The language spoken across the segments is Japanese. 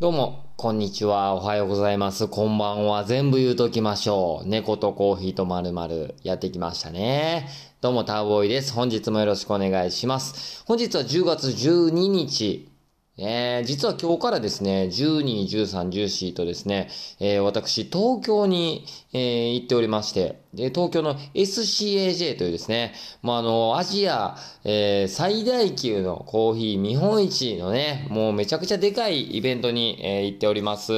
どうも、こんにちは。おはようございます。こんばんは。全部言うときましょう。猫とコーヒーとまるまるやってきましたね。どうも、ターボーイです。本日もよろしくお願いします。本日は10月12日。えー、実は今日からですね、12、13、14とですね、えー、私、東京に、えー、行っておりまして、で、東京の SCAJ というですね、まあ、あの、アジア、えー、最大級のコーヒー見本市のね、もうめちゃくちゃでかいイベントに、えー、行っております。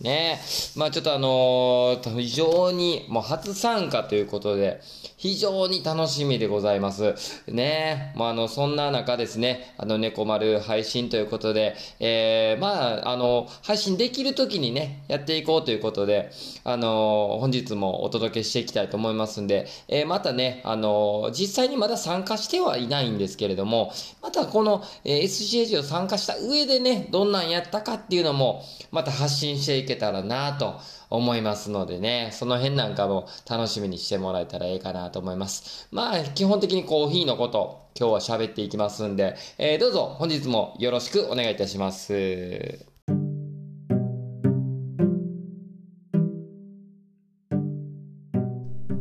ね。まあ、ちょっとあのー非常に、もう初参加ということで、非常に楽しみでございます。ね。まあ、あの、そんな中ですね、あの、猫丸配信ということで、えー、まあ、あの、配信できる時にね、やっていこうということで、あの、本日もお届けしていきたいと思いますんで、えー、またね、あの、実際にまだ参加してはいないんですけれども、またこの、え SCAG を参加した上でね、どんなんやったかっていうのも、また発信していけたらなと思いますのでね、その辺なんかも楽しみにしてもらえたらいいかなと思います。まあ、基本的にコーヒーのこと、今日は喋っていきますんで、えーどうぞ本日もよろしくお願いいたします。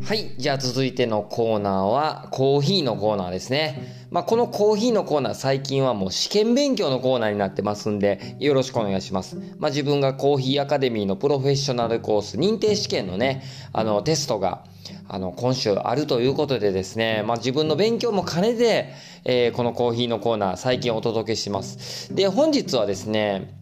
はい。じゃあ続いてのコーナーは、コーヒーのコーナーですね。まあ、このコーヒーのコーナー、最近はもう試験勉強のコーナーになってますんで、よろしくお願いします。まあ、自分がコーヒーアカデミーのプロフェッショナルコース、認定試験のね、あの、テストが、あの、今週あるということでですね、まあ、自分の勉強も兼ねて、えーこのコーヒーのコーナー、最近お届けします。で、本日はですね、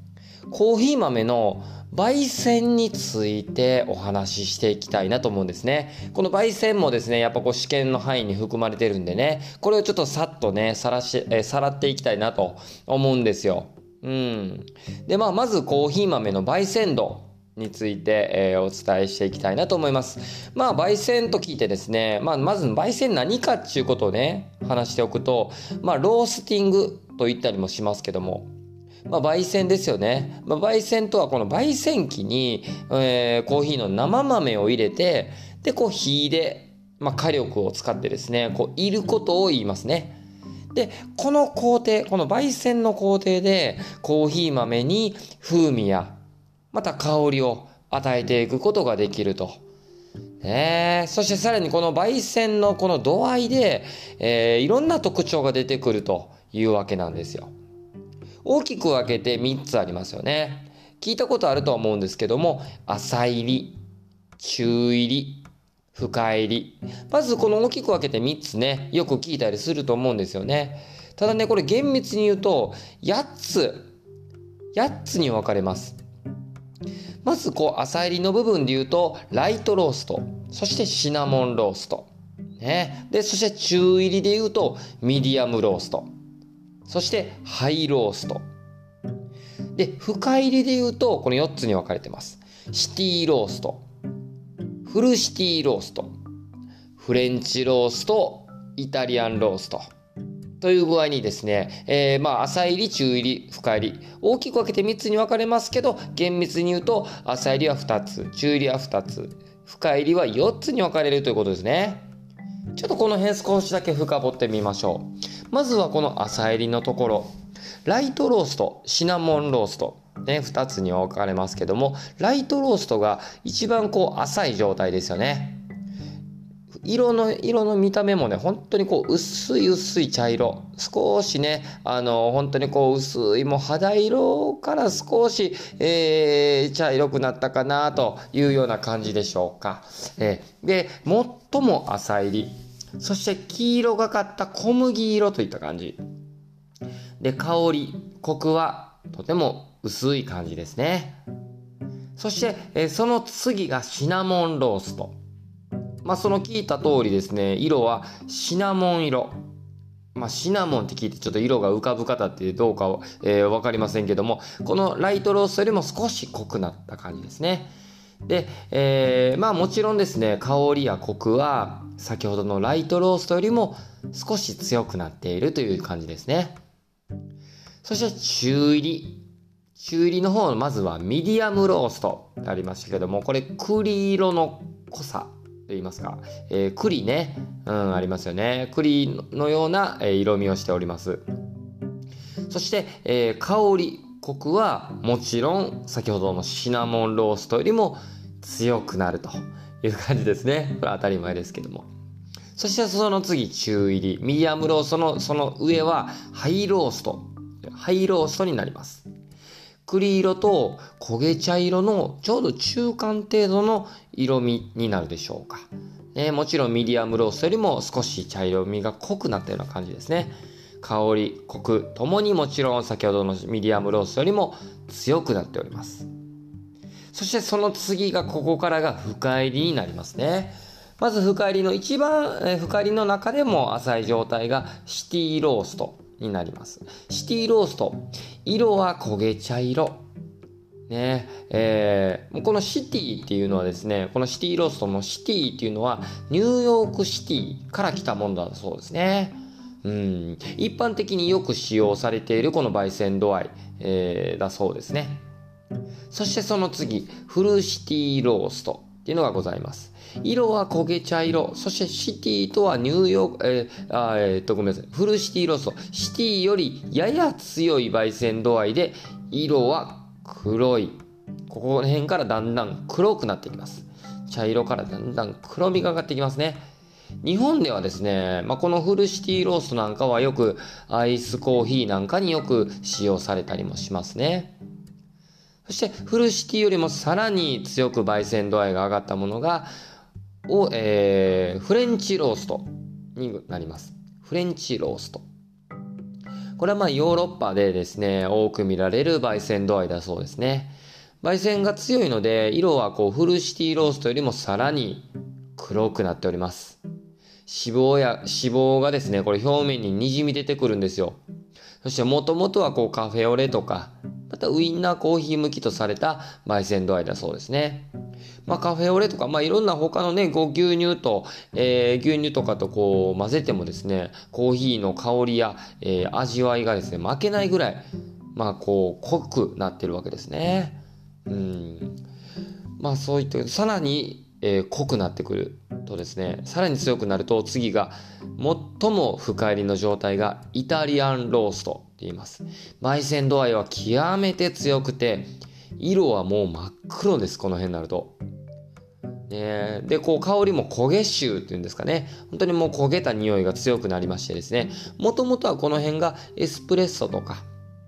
コーヒー豆の焙煎についてお話ししていきたいなと思うんですね。この焙煎もですね、やっぱこう試験の範囲に含まれてるんでね、これをちょっとさっとね、さらし、えさらっていきたいなと思うんですよ。うん。で、まあ、まずコーヒー豆の焙煎度。について、えーお伝えしていきたいなと思います。まあ、焙煎と聞いてですね、まあ、まず焙煎何かっていうことをね、話しておくと、まあ、ロースティングと言ったりもしますけども、まあ、焙煎ですよね。まあ、焙煎とはこの焙煎機に、えーコーヒーの生豆を入れて、で、こう火で、まあ、火力を使ってですね、こう、いることを言いますね。で、この工程、この焙煎の工程で、コーヒー豆に風味や、また香りを与えていくことができると。ねえそしてさらにこの焙煎のこの度合いで、えーいろんな特徴が出てくるというわけなんですよ。大きく分けて3つありますよね。聞いたことあるとは思うんですけども、浅入り、中入り、深入り。まずこの大きく分けて3つね、よく聞いたりすると思うんですよね。ただね、これ厳密に言うと、8つ、8つに分かれます。まずこう浅入りの部分で言うとライトローストそしてシナモンロースト、ね、でそして中入りで言うとミディアムローストそしてハイロースト。で深入りで言うとこの4つに分かれてます。シティロースト。フルシティロースト。フレンチロースト。イタリアンロースト。という具合にですね、えーまあ浅入り、中入り、深入り、大きく分けて3つに分かれますけど、厳密に言うと浅入りは2つ、中入りは2つ、深入りは4つに分かれるということですね。ちょっとこの辺少しだけ深掘ってみましょう。まずはこの浅入りのところ、ライトロースト、シナモンロースト、ね、2つに分かれますけども、ライトローストが一番こう浅い状態ですよね。色の色の見た目もね本当にこう薄い薄い茶色。少しねあの本当にこう薄いもう肌色から少し、えー茶色くなったかなというような感じでしょうか、えーで最も浅入り。そして黄色がかった小麦色といった感じで香りコクはとても薄い感じですねそして、えーその次がシナモンローストまあ、その聞いた通りですね、色はシナモン色。まあ、シナモンって聞いてちょっと色が浮かぶ方ってどうかは、えーかりませんけども、このライトローストよりも少し濃くなった感じですね。で、えーまあもちろんですね、香りやコクは先ほどのライトローストよりも少し強くなっているという感じですね。そして中入り。中入りの方まずはミディアムローストってありましたけども、これ栗色の濃さと言いますか、えー栗ね、うん、ありますよね。栗のような、色味をしております。そして、えー香り、コクはもちろん先ほどのシナモンローストよりも強くなるという感じですね。これ当たり前ですけども。そしてその次中入り。ミディアムローストのその上はハイロースト。ハイローストになります。栗色と焦げ茶色のちょうど中間程度の色味になるでしょうか。ね、もちろんミディアムローストよりも少し茶色味が濃くなったような感じですね。香り、コクともにもちろん先ほどのミディアムローストよりも強くなっております。そしてその次がここからが深煎りになりますね。まず深煎りの一番、え深煎りの中でも浅い状態がシティローストになります。シティロースト。色は焦げ茶色。ねえー、このシティっていうのはですね、このシティローストのシティっていうのはニューヨークシティから来たものだそうですね。うん、一般的によく使用されているこの焙煎度合い、えー、だそうですね。そしてその次、フルシティローストっていうのがございます。色は焦げ茶色。そしてシティとはニューヨーク、えー、あえー、っと、ごめんなさい。フルシティロースト。シティよりやや強い焙煎度合いで、色は黒い。ここら辺からだんだん黒くなってきます。茶色からだんだん黒みがかってきますね。日本ではですね、まあ、このフルシティローストなんかはよくアイスコーヒーなんかによく使用されたりもしますね。そしてフルシティよりもさらに強く焙煎度合いが上がったものが、を、えー、フレンチローストになります。フレンチロースト。これはまあヨーロッパでですね、多く見られる焙煎度合いだそうですね。焙煎が強いので、色はこうフルシティローストよりもさらに黒くなっております。脂肪や、脂肪がですね、これ表面に滲み出てくるんですよ。そしてもともとはこうカフェオレとか、またウインナーコーヒー向きとされた焙煎度合いだそうですね。まあカフェオレとか、まあいろんな他のね、こう牛乳と、えー、牛乳とかとこう混ぜてもですね、コーヒーの香りや、えー、味わいがですね、負けないぐらい、まあこう濃くなってるわけですね。うん。まあそういった、さらにえー、濃くなってくるとですねさらに強くなると次が最も深入りの状態がイタリアンローストって言います焙煎度合いは極めて強くて色はもう真っ黒ですこの辺になるとね、で、こう香りも焦げ臭っていうんですかね。本当にもう焦げた匂いが強くなりましてですね。もともとはこの辺がエスプレッソとか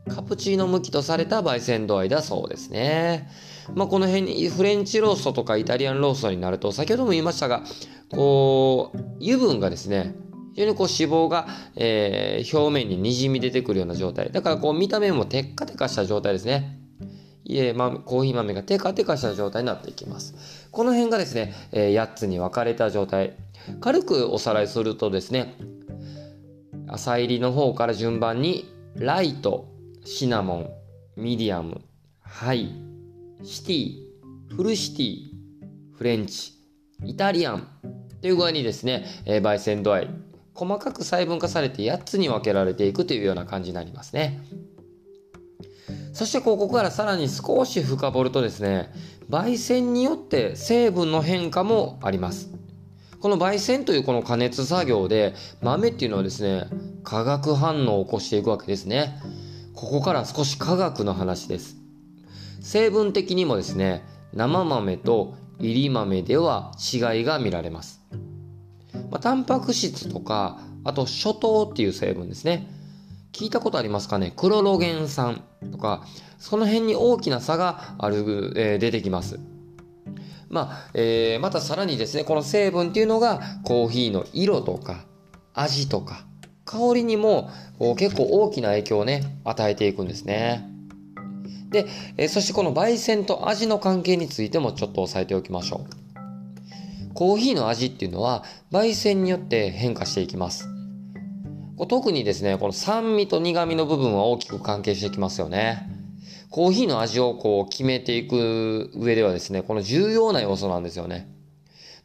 カプチーノ向きとされた焙煎度合いだそうですね。まあ、この辺にフレンチローストとかイタリアンローストになると、先ほども言いましたが、こう、油分がですね、非常にこう脂肪が、えー、表面に滲み出てくるような状態。だからこう見た目もテッカテカした状態ですね。いえ、ま、コーヒー豆がテカテカした状態になっていきます。この辺がですね、えー、8つに分かれた状態。軽くおさらいするとですね、浅入りの方から順番に、ライト、シナモン、ミディアム、ハイ、シティ、フルシティ、フレンチ、イタリアンという具合にですね、えー、焙煎度合い、細かく細分化されて8つに分けられていくというような感じになりますね。そしてここからさらに少し深掘るとですね、焙煎によって成分の変化もあります。この焙煎というこの加熱作業で豆っていうのはですね、化学反応を起こしていくわけですね。ここから少し科学の話です。成分的にもですね、生豆と入り豆では違いが見られます。まあ、タンパク質とか、あと初糖っていう成分ですね。聞いたことありますかね？クロロゲン酸とか、その辺に大きな差がある、えー、出てきます。まあ、えー、またさらにですね、この成分っていうのがコーヒーの色とか味とか香りにも結構大きな影響をね、与えていくんですね。で、えそしてこの焙煎と味の関係についてもちょっと押さえておきましょう。コーヒーの味っていうのは焙煎によって変化していきます。特にですね、この酸味と苦味の部分は大きく関係してきますよね。コーヒーの味をこう決めていく上ではですね、この重要な要素なんですよね。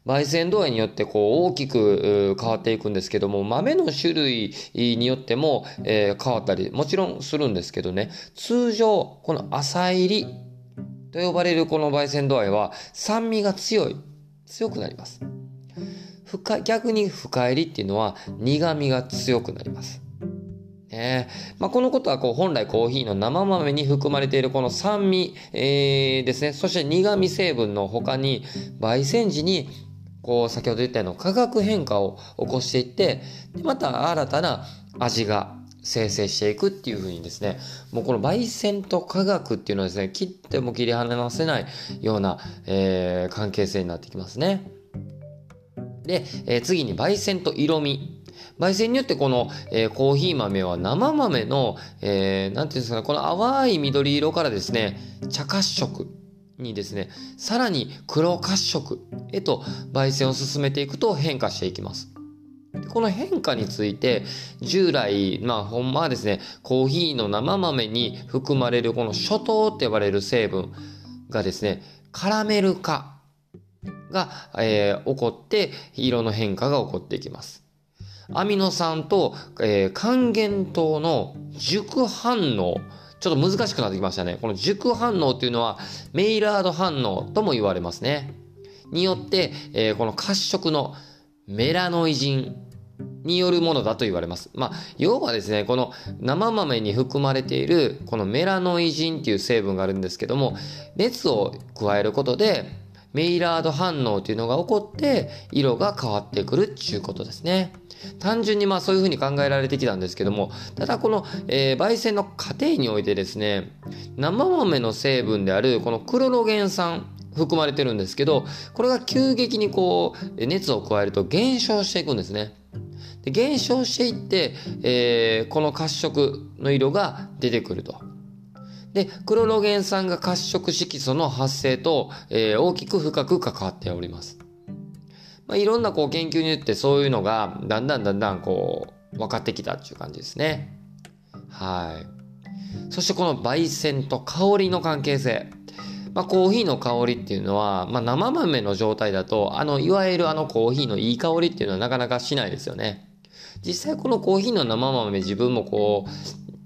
焙煎度合いによってこう大きく変わっていくんですけども、豆の種類によっても、えー、変わったり、もちろんするんですけどね、通常、この浅入りと呼ばれるこの焙煎度合いは酸味が強い、強くなります。深逆に深入りっていうのは苦味が強くなります。えーまあ、このことはこう本来コーヒーの生豆に含まれているこの酸味、えー、ですね。そして苦味成分の他に、焙煎時にこう先ほど言ったような化学変化を起こしていってでまた新たな味が生成していくっていうふうにですねもうこの焙煎と化学っていうのはですね切っても切り離せないような、えー、関係性になってきますね。で、えー、次に焙煎と色味。焙煎によってこの、えー、コーヒー豆は生豆の、えー、なんていうんですかね、この淡い緑色からですね、茶褐色にですね、さらに黒褐色へと焙煎を進めていくと変化していきます。この変化について従来まあほんまはですねコーヒーの生豆に含まれるこの初糖って呼ばれる成分がですねカラメル化が、えー、起こって色の変化が起こっていきます。アミノ酸と、えー、還元糖の熟反応ちょっと難しくなってきましたね。この熟反応っていうのはメイラード反応とも言われますね。によって、えー、この褐色のメラノイジンによるものだと言われます。まあ、要はですね、この生豆に含まれているこのメラノイジンっていう成分があるんですけども、熱を加えることでメイラード反応というのが起こって色が変わってくるっていうことですね。単純にまあそういうふうに考えられてきたんですけども、ただこの、えー、焙煎の過程においてですね、生豆の成分であるこのクロロゲン酸含まれてるんですけど、これが急激にこう熱を加えると減少していくんですね。で減少していって、えー、この褐色の色が出てくると。で、クロロゲン酸が褐色色素の発生と、えー、大きく深く関わっております。まあ、いろんなこう研究によってそういうのがだんだんだんだんこう分かってきたっていう感じですね。はい。そしてこの焙煎と香りの関係性。まあ、コーヒーの香りっていうのは、まあ、生豆の状態だと、あの、いわゆるあのコーヒーのいい香りっていうのはなかなかしないですよね。実際このコーヒーの生豆自分もこう、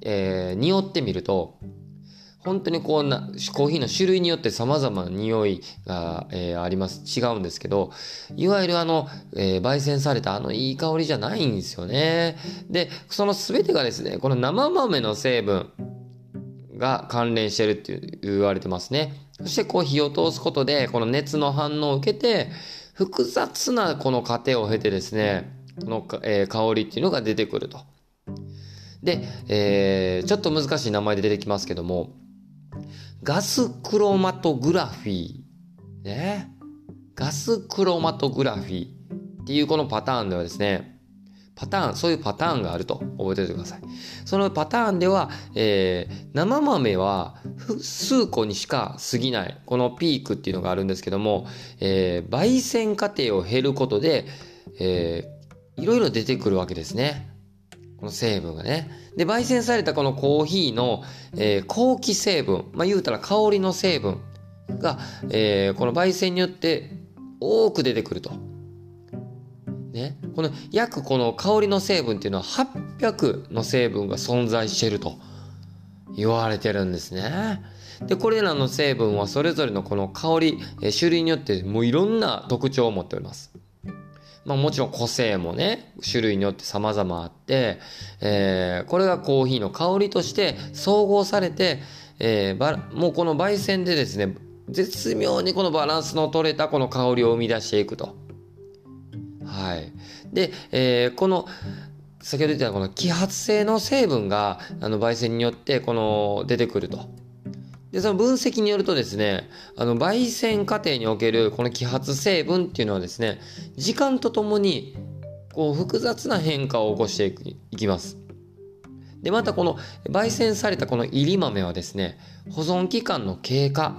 えー、匂ってみると、本当にこうな、コーヒーの種類によって様々な匂いが、えー、あります。違うんですけど、いわゆるあの、えー、焙煎されたあのいい香りじゃないんですよね。で、その全てがですね、この生豆の成分が関連してるって言われてますね。そしてこう火を通すことで、この熱の反応を受けて、複雑なこの過程を経てですね、この、えー、香りっていうのが出てくると。で、えー、ちょっと難しい名前で出てきますけども、ガスクロマトグラフィー。ね。ガスクロマトグラフィーっていうこのパターンではですね、パターン、そういうパターンがあると覚えておいてください。そのパターンでは、えー、生豆は数個にしか過ぎない、このピークっていうのがあるんですけども、えー、焙煎過程を減ることで、えー、いろいろ出てくるわけですね。この成分がね。で、焙煎されたこのコーヒーの、えー、後期成分、まあ、言うたら香りの成分が、えー、この焙煎によって多く出てくると。ね。この約この香りの成分っていうのは800の成分が存在していると言われてるんですね。で、これらの成分はそれぞれのこの香り、え、種類によってもういろんな特徴を持っております。まあもちろん個性もね、種類によって様々あって、えー、これがコーヒーの香りとして総合されて、えー、もうこの焙煎でですね、絶妙にこのバランスの取れたこの香りを生み出していくと。はい。で、えー、この、先ほど言ったこの揮発性の成分が、あの、焙煎によってこの出てくると。で、その分析によるとですね、あの、焙煎過程におけるこの揮発成分っていうのはですね、時間とともに、こう、複雑な変化を起こしていきます。で、またこの、焙煎されたこの入り豆はですね、保存期間の経過、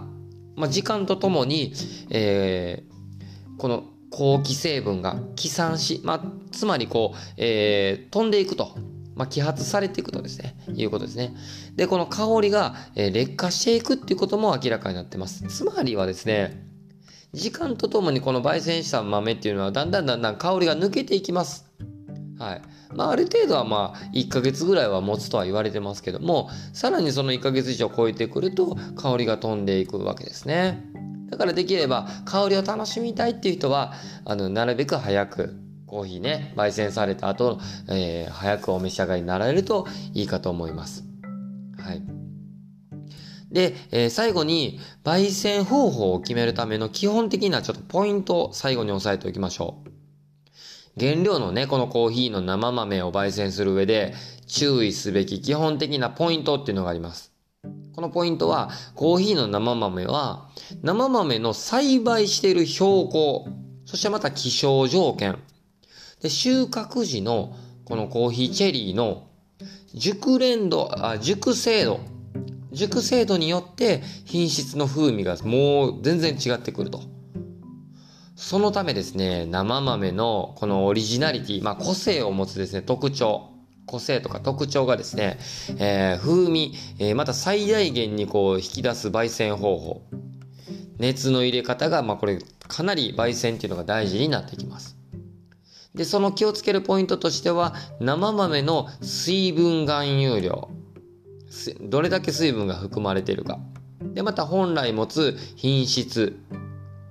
まあ、時間とともに、えー、この後期成分が起散し、まあ、つまりこう、えー、飛んでいくと。まあ、揮発されていくとですね、いうことですね。で、この香りが、え、劣化していくっていうことも明らかになってます。つまりはですね、時間とともにこの焙煎した豆っていうのはだんだんだんだん香りが抜けていきます。はい。まあ、ある程度はまあ、1ヶ月ぐらいは持つとは言われてますけども、さらにその1ヶ月以上超えてくると、香りが飛んでいくわけですね。だからできれば、香りを楽しみたいっていう人は、あの、なるべく早く、コーヒーね、焙煎された後、えー、早くお召し上がりになられるといいかと思います。はい。で、えー、最後に、焙煎方法を決めるための基本的なちょっとポイントを最後に押さえておきましょう。原料のね、このコーヒーの生豆を焙煎する上で注意すべき基本的なポイントっていうのがあります。このポイントは、コーヒーの生豆は、生豆の栽培している標高、そしてまた気象条件、で、収穫時のこのコーヒーチェリーの熟練度、あ、熟成度、熟成度によって品質の風味がもう全然違ってくると。そのためですね、生豆のこのオリジナリティ、まあ個性を持つですね、特徴、個性とか特徴がですね、えー、風味、えー、また最大限にこう引き出す焙煎方法、熱の入れ方が、まあこれかなり焙煎っていうのが大事になってきます。で、その気をつけるポイントとしては、生豆の水分含有量。どれだけ水分が含まれているか。で、また本来持つ品質、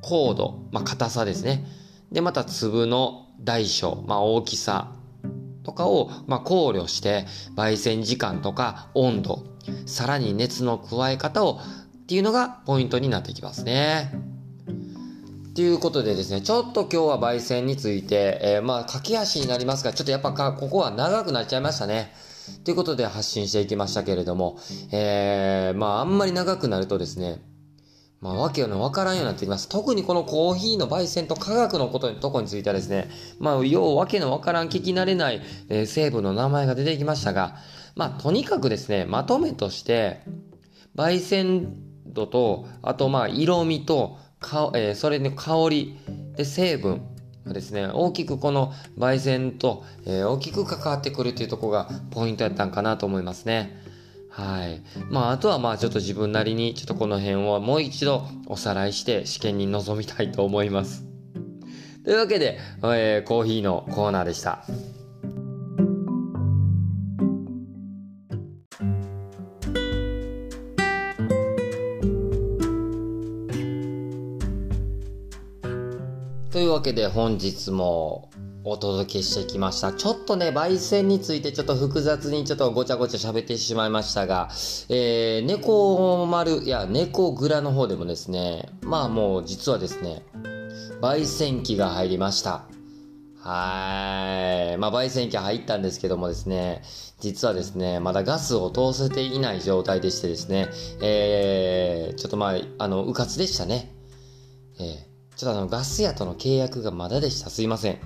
高度、まあ、硬さですね。で、また粒の大小、まあ、大きさとかを、まあ、考慮して、焙煎時間とか温度、さらに熱の加え方をっていうのがポイントになってきますね。ということでですね、ちょっと今日は焙煎について、えー、まあ、駆け足になりますが、ちょっとやっぱか、ここは長くなっちゃいましたね。ということで発信していきましたけれども、えー、まあ、あんまり長くなるとですね、まあ、わけのわからんようになってきます。特にこのコーヒーの焙煎と科学のことに、とこについてはですね、まあ、要わけのわからん聞き慣れない、えー、成分の名前が出てきましたが、まあ、とにかくですね、まとめとして、焙煎度と、あとまあ、色味と、か、えー、それの香りで成分がですね、大きくこの焙煎と、えー、大きく関わってくるっていうとこがポイントやったんかなと思いますね。はい。まあ、あとはまあちょっと自分なりにちょっとこの辺をもう一度おさらいして試験に臨みたいと思います。というわけで、えー、コーヒーのコーナーでした。けで本日もお届けしてきました。ちょっとね、焙煎についてちょっと複雑にちょっとごちゃごちゃ喋ってしまいましたが、えー、猫丸、いや、猫蔵の方でもですね、まあもう実はですね、焙煎機が入りました。はい。まあ、焙煎機入ったんですけどもですね、実はですね、まだガスを通せていない状態でしてですね、えー、ちょっとまあ、あの、うかつでしたね。えーちょっとあの、ガス屋との契約がまだでした。すいません。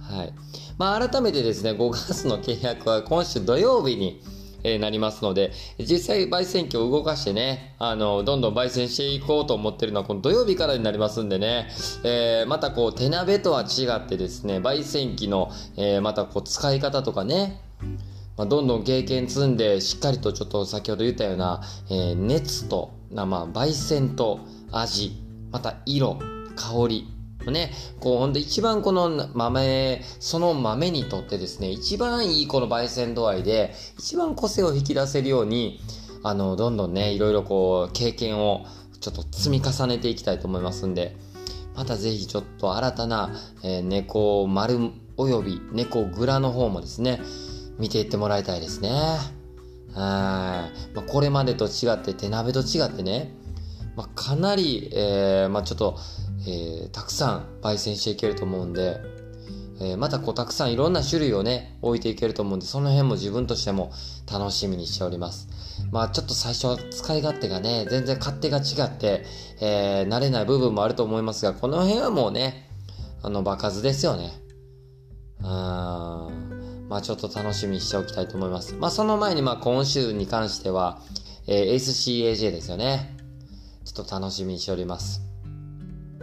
はい。まあ、改めてですね、5ガスの契約は今週土曜日に、えー、なりますので、実際焙煎機を動かしてね、あの、どんどん焙煎していこうと思ってるのはこの土曜日からになりますんでね、えー、またこう手鍋とは違ってですね、焙煎機の、えー、またこう使い方とかね、まあ、どんどん経験積んで、しっかりとちょっと先ほど言ったような、え熱と、まあ、焙煎と味、また色、香り。ね、こう、ほんで一番この豆、その豆にとってですね、一番いいこの焙煎度合いで、一番個性を引き出せるように、あの、どんどんね、いろいろこう、経験をちょっと積み重ねていきたいと思いますんで、またぜひちょっと新たな、えー、猫丸および猫蔵の方もですね、見ていってもらいたいですね。はい。まあ、これまでと違って、手鍋と違ってね、まあ、かなり、えー、まあ、ちょっと、えー、たくさん焙煎していけると思うんで、えー、またこうたくさんいろんな種類をね、置いていけると思うんで、その辺も自分としても楽しみにしております。まあちょっと最初は使い勝手がね、全然勝手が違って、えー、慣れない部分もあると思いますが、この辺はもうね、あの、場数ですよね。うん。まあちょっと楽しみにしておきたいと思います。まあその前にまあ今週に関しては、えー、SCAJ ですよね。ちょっと楽しみにしております。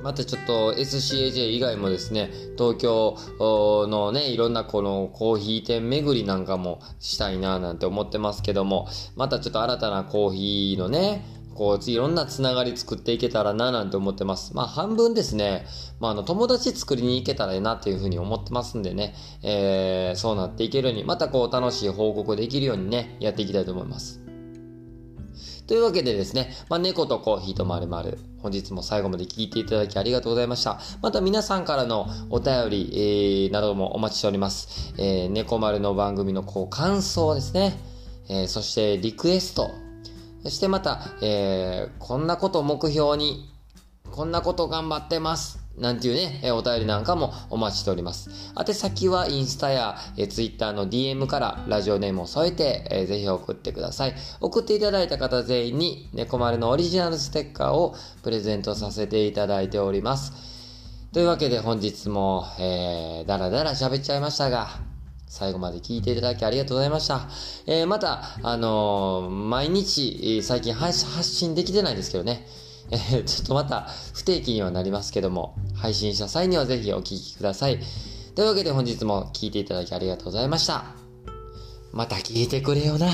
またちょっと SCAJ 以外もですね、東京のね、いろんなこのコーヒー店巡りなんかもしたいななんて思ってますけども、またちょっと新たなコーヒーのね、こう、いろんなつながり作っていけたらななんて思ってます。まあ半分ですね、まああの友達作りに行けたらいいなっていうふうに思ってますんでね、えー、そうなっていけるように、またこう楽しい報告できるようにね、やっていきたいと思います。というわけでですね、まあ、猫とコーヒーとまるまる本日も最後まで聞いていただきありがとうございました。また皆さんからのお便り、えー、などもお待ちしております。えー、猫丸の番組のこう感想ですね。えー、そしてリクエスト。そしてまた、えー、こんなことを目標に、こんなこと頑張ってます。なんていうね、お便りなんかもお待ちしております。宛先はインスタや、え Twitter の DM からラジオネームを添えて、え、ぜひ送ってください。送っていただいた方全員に猫丸のオリジナルステッカーをプレゼントさせていただいております。というわけで本日も、えー、だらだら喋っちゃいましたが、最後まで聞いていただきありがとうございました。えー、また、あのー、毎日、最近発信できてないですけどね、えー、ちょっとまた不定期にはなりますけども、配信した際にはぜひお聴きください。というわけで本日も聴いていただきありがとうございました。また聞いてくれよな。